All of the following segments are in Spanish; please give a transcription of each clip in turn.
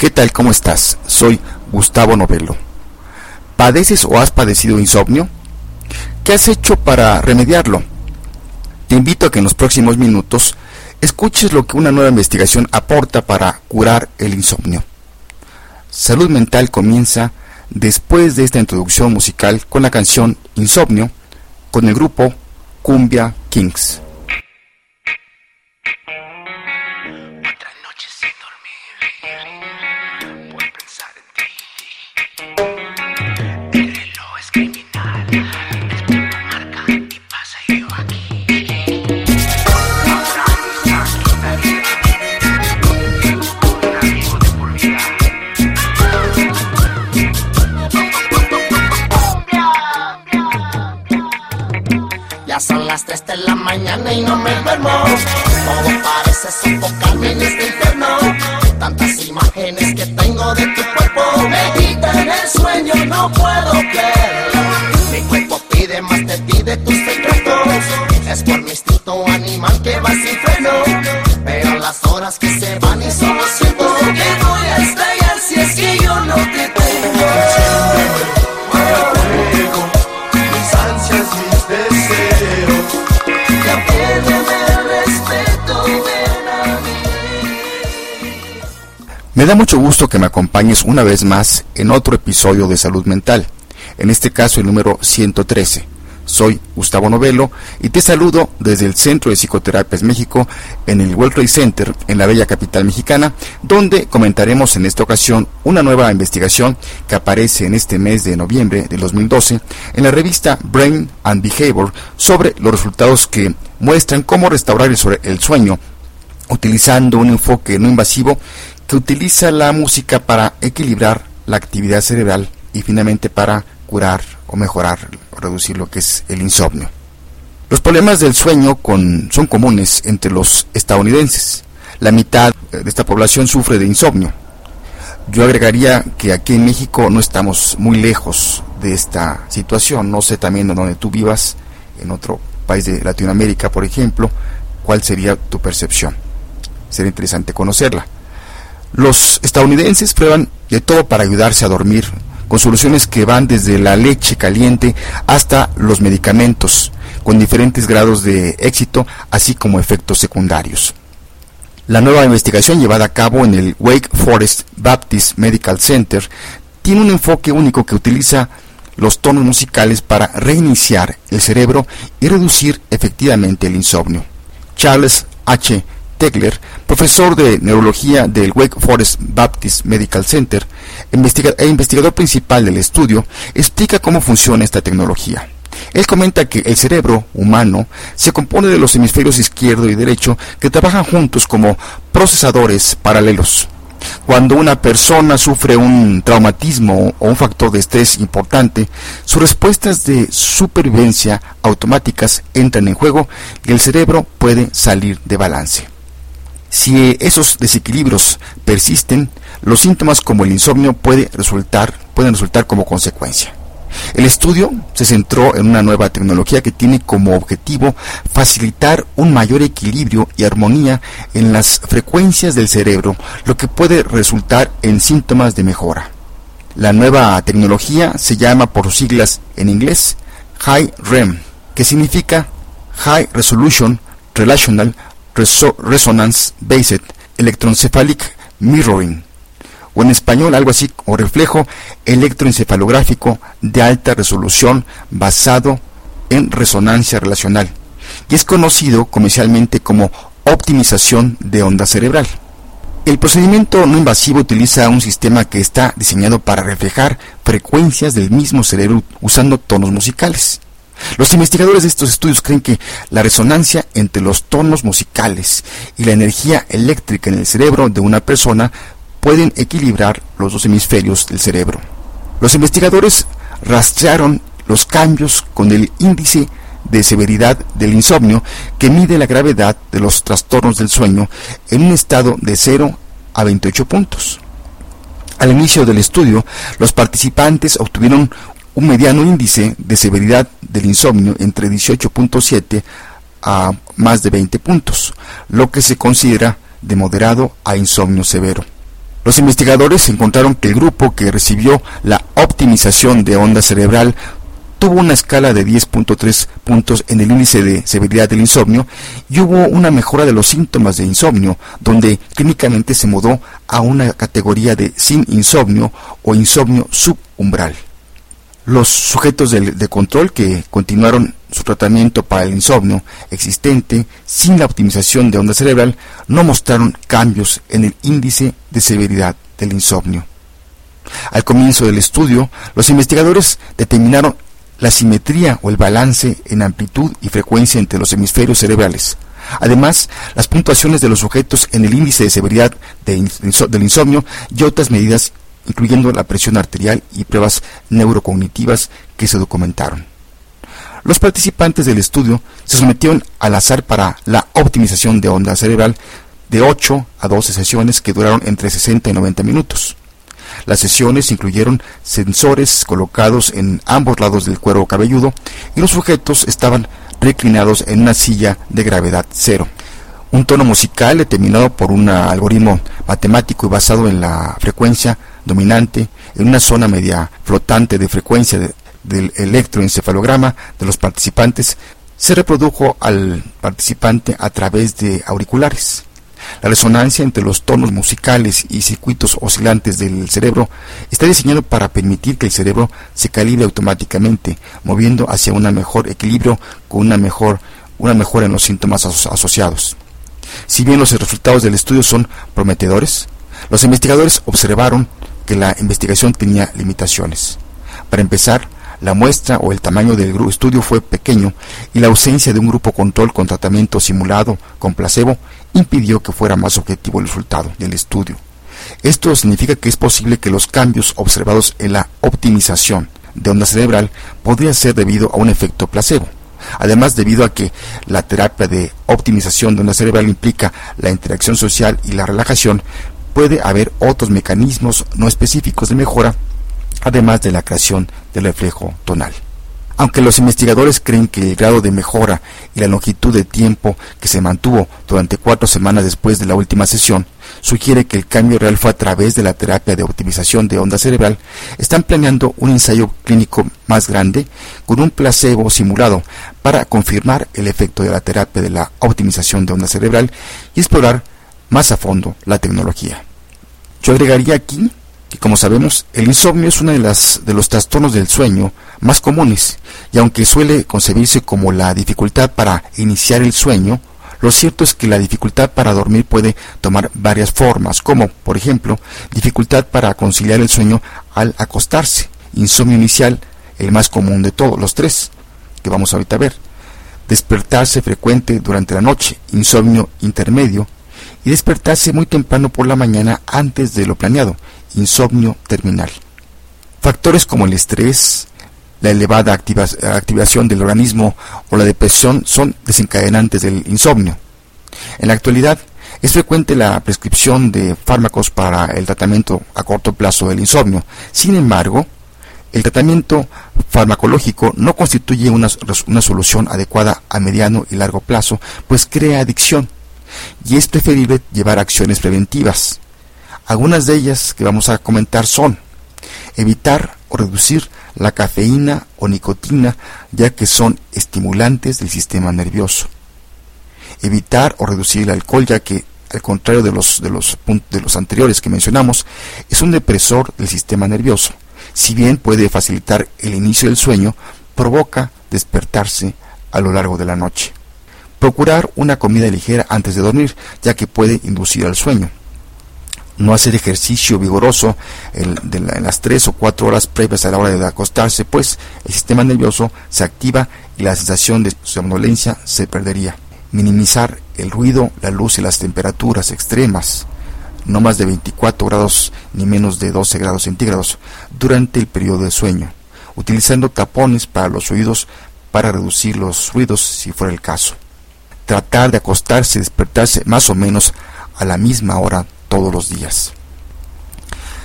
¿Qué tal? ¿Cómo estás? Soy Gustavo Novelo. ¿Padeces o has padecido insomnio? ¿Qué has hecho para remediarlo? Te invito a que en los próximos minutos escuches lo que una nueva investigación aporta para curar el insomnio. Salud Mental comienza después de esta introducción musical con la canción Insomnio con el grupo Cumbia Kings. Da mucho gusto que me acompañes una vez más en otro episodio de Salud Mental, en este caso el número 113. Soy Gustavo Novelo y te saludo desde el Centro de Psicoterapias México en el World Trade Center en la bella capital mexicana, donde comentaremos en esta ocasión una nueva investigación que aparece en este mes de noviembre de 2012 en la revista Brain and Behavior sobre los resultados que muestran cómo restaurar el sueño utilizando un enfoque no invasivo que utiliza la música para equilibrar la actividad cerebral y finalmente para curar o mejorar o reducir lo que es el insomnio. Los problemas del sueño son comunes entre los estadounidenses. La mitad de esta población sufre de insomnio. Yo agregaría que aquí en México no estamos muy lejos de esta situación. No sé también donde tú vivas, en otro país de Latinoamérica, por ejemplo, cuál sería tu percepción. Sería interesante conocerla. Los estadounidenses prueban de todo para ayudarse a dormir, con soluciones que van desde la leche caliente hasta los medicamentos, con diferentes grados de éxito, así como efectos secundarios. La nueva investigación llevada a cabo en el Wake Forest Baptist Medical Center tiene un enfoque único que utiliza los tonos musicales para reiniciar el cerebro y reducir efectivamente el insomnio. Charles H. Tegler, profesor de neurología del Wake Forest Baptist Medical Center e investigador principal del estudio, explica cómo funciona esta tecnología. Él comenta que el cerebro humano se compone de los hemisferios izquierdo y derecho que trabajan juntos como procesadores paralelos. Cuando una persona sufre un traumatismo o un factor de estrés importante, sus respuestas de supervivencia automáticas entran en juego y el cerebro puede salir de balance. Si esos desequilibrios persisten, los síntomas como el insomnio puede resultar, pueden resultar como consecuencia. El estudio se centró en una nueva tecnología que tiene como objetivo facilitar un mayor equilibrio y armonía en las frecuencias del cerebro, lo que puede resultar en síntomas de mejora. La nueva tecnología se llama por siglas en inglés High REM, que significa High Resolution Relational Resonance Based Electroencephalic Mirroring, o en español algo así, o reflejo electroencefalográfico de alta resolución basado en resonancia relacional, y es conocido comercialmente como optimización de onda cerebral. El procedimiento no invasivo utiliza un sistema que está diseñado para reflejar frecuencias del mismo cerebro usando tonos musicales. Los investigadores de estos estudios creen que la resonancia entre los tonos musicales y la energía eléctrica en el cerebro de una persona pueden equilibrar los dos hemisferios del cerebro. Los investigadores rastrearon los cambios con el índice de severidad del insomnio que mide la gravedad de los trastornos del sueño en un estado de 0 a 28 puntos. Al inicio del estudio, los participantes obtuvieron un mediano índice de severidad del insomnio entre 18.7 a más de 20 puntos, lo que se considera de moderado a insomnio severo. Los investigadores encontraron que el grupo que recibió la optimización de onda cerebral tuvo una escala de 10.3 puntos en el índice de severidad del insomnio y hubo una mejora de los síntomas de insomnio, donde clínicamente se mudó a una categoría de sin insomnio o insomnio subumbral. Los sujetos de, control que continuaron su tratamiento para el insomnio existente sin la optimización de onda cerebral no mostraron cambios en el índice de severidad del insomnio. Al comienzo del estudio, los investigadores determinaron la simetría o el balance en amplitud y frecuencia entre los hemisferios cerebrales. Además, las puntuaciones de los sujetos en el índice de severidad del insomnio y otras medidas, incluyendo la presión arterial y pruebas neurocognitivas que se documentaron. Los participantes del estudio se sometieron al azar para la optimización de onda cerebral de 8 a 12 sesiones que duraron entre 60 y 90 minutos. Las sesiones incluyeron sensores colocados en ambos lados del cuero cabelludo y los sujetos estaban reclinados en una silla de gravedad cero. Un tono musical determinado por un algoritmo matemático y basado en la frecuencia dominante en una zona media flotante de frecuencia del electroencefalograma de los participantes se reprodujo al participante a través de auriculares. La resonancia entre los tonos musicales y circuitos oscilantes del cerebro está diseñado para permitir que el cerebro se calibre automáticamente, moviendo hacia un mejor equilibrio con una mejor, una mejora en los síntomas asociados. Si bien los resultados del estudio son prometedores, los investigadores observaron que la investigación tenía limitaciones. Para empezar, la muestra o el tamaño del estudio fue pequeño y la ausencia de un grupo control con tratamiento simulado con placebo impidió que fuera más objetivo el resultado del estudio. Esto significa que es posible que los cambios observados en la optimización de onda cerebral podrían ser debido a un efecto placebo. Además, debido a que la terapia de optimización de onda cerebral implica la interacción social y la relajación, puede haber otros mecanismos no específicos de mejora, además de la creación del reflejo tonal. Aunque los investigadores creen que el grado de mejora y la longitud de tiempo que se mantuvo durante cuatro semanas después de la última sesión sugiere que el cambio real fue a través de la terapia de optimización de onda cerebral, están planeando un ensayo clínico más grande con un placebo simulado para confirmar el efecto de la terapia de la optimización de onda cerebral y explorar más a fondo la tecnología. Yo agregaría aquí que como sabemos, el insomnio es uno de, las, de los trastornos del sueño más comunes, y aunque suele concebirse como la dificultad para iniciar el sueño, lo cierto es que la dificultad para dormir puede tomar varias formas, como, por ejemplo, dificultad para conciliar el sueño al acostarse, insomnio inicial, el más común de todos, los tres, que vamos ahorita a ver, despertarse frecuente durante la noche, insomnio intermedio, y despertarse muy temprano por la mañana antes de lo planeado, insomnio terminal. Factores como el estrés, la elevada activación del organismo o la depresión son desencadenantes del insomnio. En la actualidad, es frecuente la prescripción de fármacos para el tratamiento a corto plazo del insomnio. Sin embargo, el tratamiento farmacológico no constituye una, una, solución adecuada a mediano y largo plazo, pues crea adicción y es preferible llevar acciones preventivas. Algunas de ellas que vamos a comentar son evitar o reducir la cafeína o nicotina ya que son estimulantes del sistema nervioso. Evitar o reducir el alcohol ya que al contrario de los, de los, de los anteriores que mencionamos, es un depresor del sistema nervioso. Si bien puede facilitar el inicio del sueño, provoca despertarse a lo largo de la noche. Procurar una comida ligera antes de dormir, ya que puede inducir al sueño no hacer ejercicio vigoroso en, las tres o cuatro horas previas a la hora de acostarse, pues el sistema nervioso se activa y la sensación de somnolencia se perdería. Minimizar el ruido, la luz y las temperaturas extremas, no más de 24 grados ni menos de 12 grados centígrados, durante el periodo de sueño, utilizando tapones para los oídos para reducir los ruidos si fuera el caso. Tratar de acostarse y despertarse más o menos a la misma hora todos los días.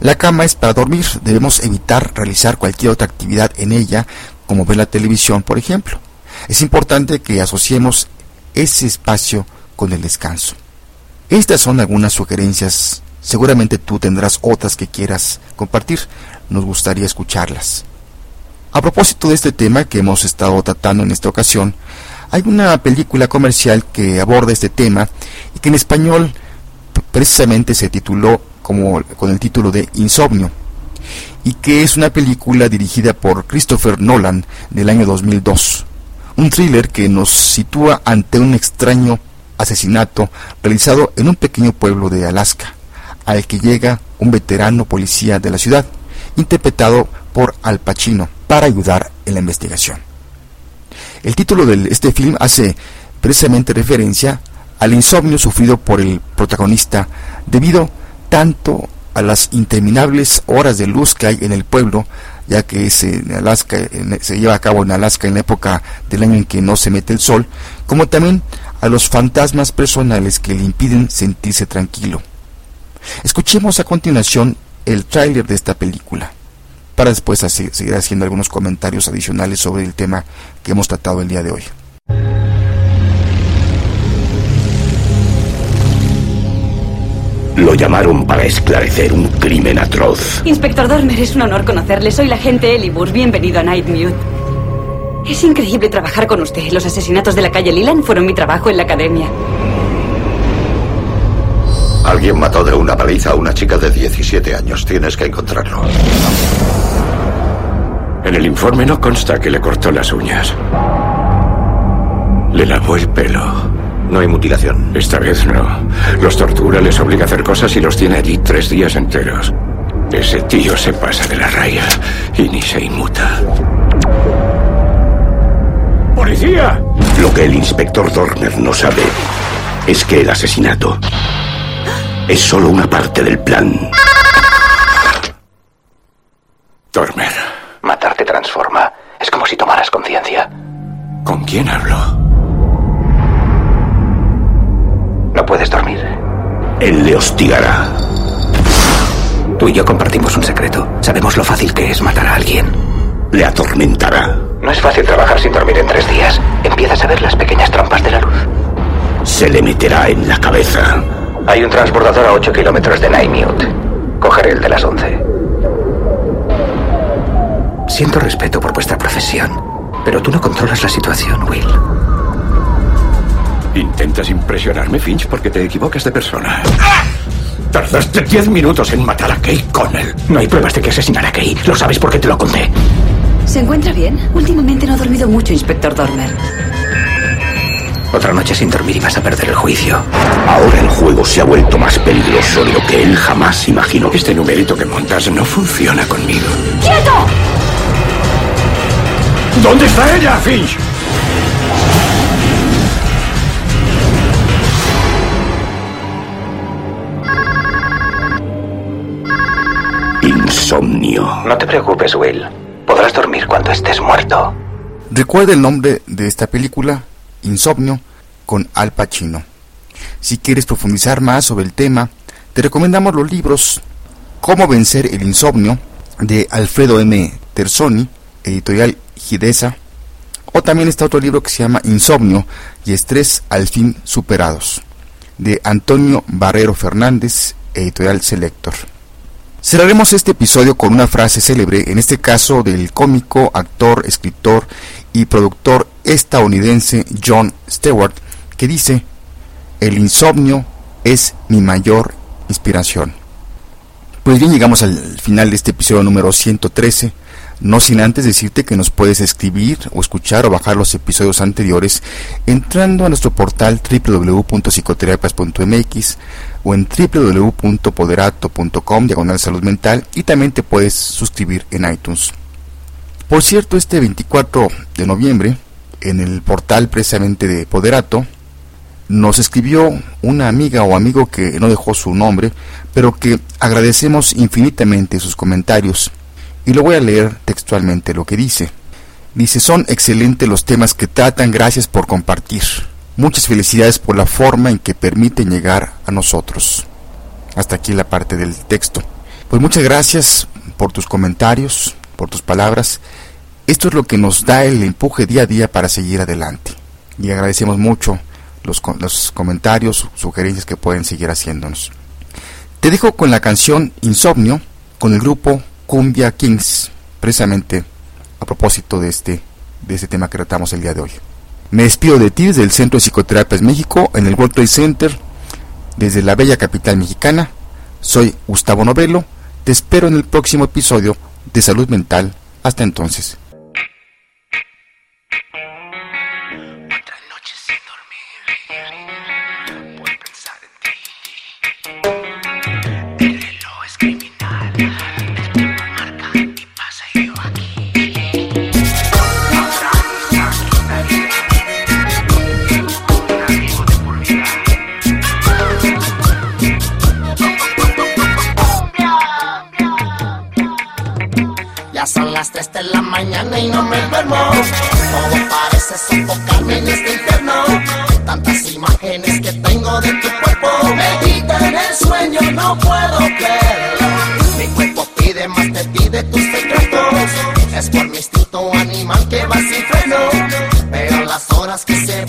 La cama es para dormir, debemos evitar realizar cualquier otra actividad en ella, como ver la televisión, por ejemplo. Es importante que asociemos ese espacio con el descanso. Estas son algunas sugerencias Seguramente tú tendrás otras que quieras compartir. Nos gustaría escucharlas. A propósito de este tema que hemos estado tratando en esta ocasión, hay una película comercial que aborda este tema y que en español precisamente se tituló como con el título de Insomnio y que es una película dirigida por Christopher Nolan del año 2002. Un thriller que nos sitúa ante un extraño asesinato realizado en un pequeño pueblo de Alaska, al que llega un veterano policía de la ciudad, interpretado por Al Pacino, para ayudar en la investigación. El título de este film hace precisamente referencia al insomnio sufrido por el protagonista debido tanto a las interminables horas de luz que hay en el pueblo, ya que es Alaska, se lleva a cabo en Alaska en la época del año en que no se mete el sol, como también a los fantasmas personales que le impiden sentirse tranquilo. Escuchemos a continuación el tráiler de esta película, para después seguir haciendo algunos comentarios adicionales sobre el tema que hemos tratado el día de hoy. Lo llamaron para esclarecer un crimen atroz. Inspector Dormer, es un honor conocerle. Soy la agente Elibur. Bienvenido a Nightmute. Es increíble trabajar con usted. Los asesinatos de la calle Lilan fueron mi trabajo en la academia. Alguien mató de una paliza a una chica de 17 años. Tienes que encontrarlo. En el informe no consta que le cortó las uñas. Le lavó el pelo. No hay mutilación. Esta vez no. Los tortura, les obliga a hacer cosas y los tiene allí tres días enteros. Ese tío se pasa de la raya y ni se inmuta. ¡Policía! Lo que el inspector Dorner no sabe es que el asesinato es solo una parte del plan. Dormer. Transforma. Es como si tomaras conciencia. ¿Con quién hablo? No puedes dormir. Él le hostigará. Tú y yo compartimos un secreto. Sabemos lo fácil que es matar a alguien. Le atormentará. No es fácil trabajar sin dormir en tres días. Empiezas a ver las pequeñas trampas de la luz. Se le meterá en la cabeza. Hay un transbordador a 8 kilómetros de Nightmute. Cogeré el de las 11. Siento respeto por vuestra profesión, pero tú no controlas la situación, Will. Intentas impresionarme, Finch, porque te equivocas de persona. Tardaste diez minutos en matar a Kay Connell. No hay pruebas de que asesinara a Kay. Lo sabes porque te lo conté. ¿Se encuentra bien? Últimamente no ha dormido mucho, inspector Dormer. Otra noche sin dormir y vas a perder el juicio. Ahora el juego se ha vuelto más peligroso de lo que él jamás imaginó. Este numerito que montas no funciona conmigo. ¡Quieto! ¿Dónde está ella, Finch? Insomnio. No te preocupes, Will. Podrás dormir cuando estés muerto. Recuerda el nombre de esta película, Insomnio, con Al Pacino. Si quieres profundizar más sobre el tema, te recomendamos los libros Cómo vencer el insomnio de Alfredo M. Terzoni, editorial O también está otro libro que se llama Insomnio y Estrés al fin superados, de Antonio Barrero Fernández, editorial Selector. Cerraremos este episodio con una frase célebre, en este caso del cómico, actor, escritor y productor estadounidense John Stewart, que dice, el insomnio es mi mayor inspiración. Pues bien, llegamos al final de este episodio número 113. No sin antes decirte que nos puedes escribir o escuchar o bajar los episodios anteriores entrando a nuestro portal www.psicoterapias.mx o en www.poderato.com diagonal salud mental y también te puedes suscribir en iTunes. Por cierto, este 24 de noviembre, en el portal precisamente de Poderato, nos escribió una amiga o amigo que no dejó su nombre, pero que agradecemos infinitamente sus comentarios y lo voy a leer textualmente lo que dice. Dice, son excelentes los temas que tratan, gracias por compartir. Muchas felicidades por la forma en que permiten llegar a nosotros. Hasta aquí la parte del texto. Pues muchas gracias por tus comentarios, por tus palabras. Esto es lo que nos da el empuje día a día para seguir adelante. Y agradecemos mucho los, los comentarios, sugerencias que pueden seguir haciéndonos. Te dejo con la canción Insomnio con el grupo Cumbia Kings, precisamente a propósito de este, de este tema que tratamos el día de hoy. Me despido de ti desde el Centro de Psicoterapias México en el World Trade Center, desde la bella capital mexicana. Soy Gustavo Novelo. Te espero en el próximo episodio de Salud Mental. Hasta entonces. y imágenes que tengo de tu cuerpo me quitan el sueño, no puedo creerlo. Mi cuerpo pide más de ti, de tus secretos. Es por mi instinto animal que va sin freno. Pero las horas que se